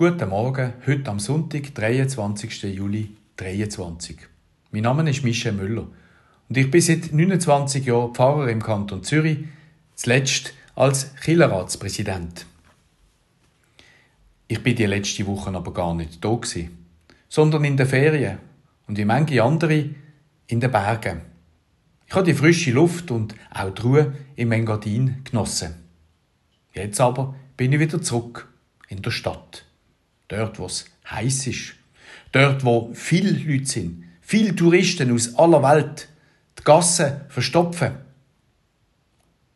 Guten Morgen, heute am Sonntag, 23. Juli 2023. Mein Name ist Michel Müller und ich bin seit 29 Jahren Pfarrer im Kanton Zürich, zuletzt als Kirchenratspräsident. Ich bin die letzte Woche aber gar nicht da gewesen, sondern in den Ferien und wie manche andere in den Bergen. Ich habe die frische Luft und auch die Ruhe im Engadin genossen. Jetzt aber bin ich wieder zurück in der Stadt. Dort, wo es heiß ist. Dort, wo viele Leute sind. Viele Touristen aus aller Welt. Die Gassen verstopfen.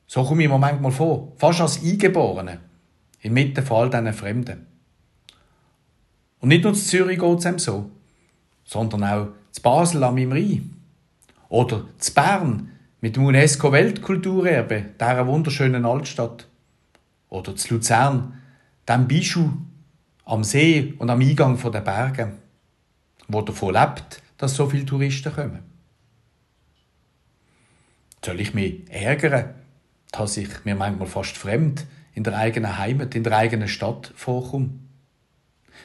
So komme ich mir manchmal vor. Fast als Eingeborene. Inmitten von all diesen Fremden. Und nicht nur in Zürich geht es so, sondern auch zu Basel am Rhein. Oder zu Bern mit dem UNESCO-Weltkulturerbe, dieser wunderschönen Altstadt. Oder zu Luzern, dem Bischof am See und am Eingang der Berge, wo davon lebt, dass so viele Touristen kommen. Soll ich mich ärgern, dass ich mir manchmal fast fremd in der eigenen Heimat, in der eigenen Stadt vorkomme?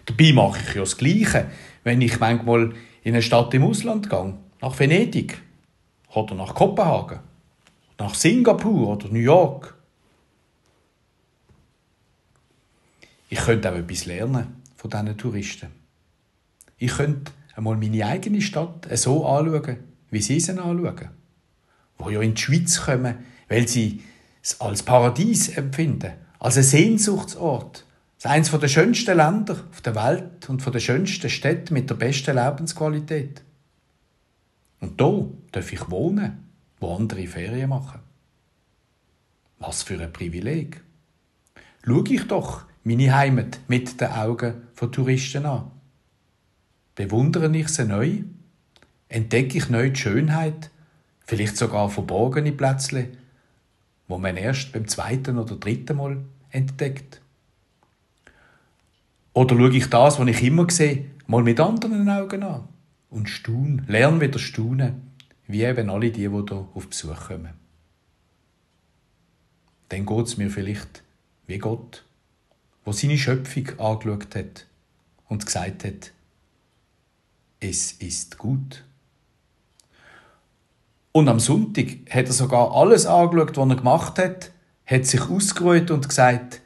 Dabei mache ich ja das Gleiche, wenn ich manchmal in eine Stadt im Ausland gehe, nach Venedig oder nach Kopenhagen, nach Singapur oder New York. Ich könnte auch etwas lernen von diesen Touristen. Ich könnte einmal meine eigene Stadt so anschauen, wie sie sie anschauen. Wo ja in die Schweiz kommen, weil sie es als Paradies empfinden, als ein Sehnsuchtsort. Das ist eines der schönsten Länder auf der Welt und von der schönsten Städte mit der besten Lebensqualität. Und da darf ich wohnen, wo andere Ferien machen. Was für ein Privileg. Schau ich doch meine Heimat mit den Augen von Touristen an. Bewundere ich sie neu? Entdecke ich neu die Schönheit? Vielleicht sogar verborgene Plätzle, wo man erst beim zweiten oder dritten Mal entdeckt? Oder schaue ich das, was ich immer sehe, mal mit anderen Augen an und staune, lerne wieder staunen, wie eben alle die, die hier auf Besuch kommen. Dann geht es mir vielleicht wie Gott wo seine Schöpfung angeschaut hat und gesagt hat, es ist gut. Und am Sonntag hat er sogar alles angeschaut, was er gemacht hat, hat sich ausgeruht und gesagt,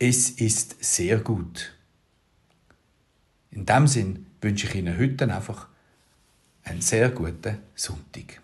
es ist sehr gut. In dem Sinn wünsche ich Ihnen heute einfach einen sehr guten Sonntag.